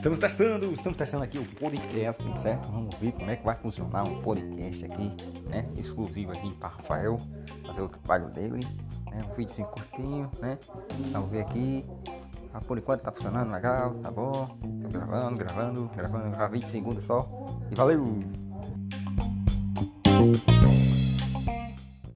Estamos testando, estamos testando aqui o podcast, certo? Vamos ver como é que vai funcionar um podcast aqui, né? Exclusivo aqui para Rafael, fazer o trabalho dele, né? Um vídeo curtinho, né? Vamos ver aqui. Ah, por enquanto tá funcionando legal, tá bom. Tô gravando, gravando, gravando, ah, há 20 segundos só. E valeu!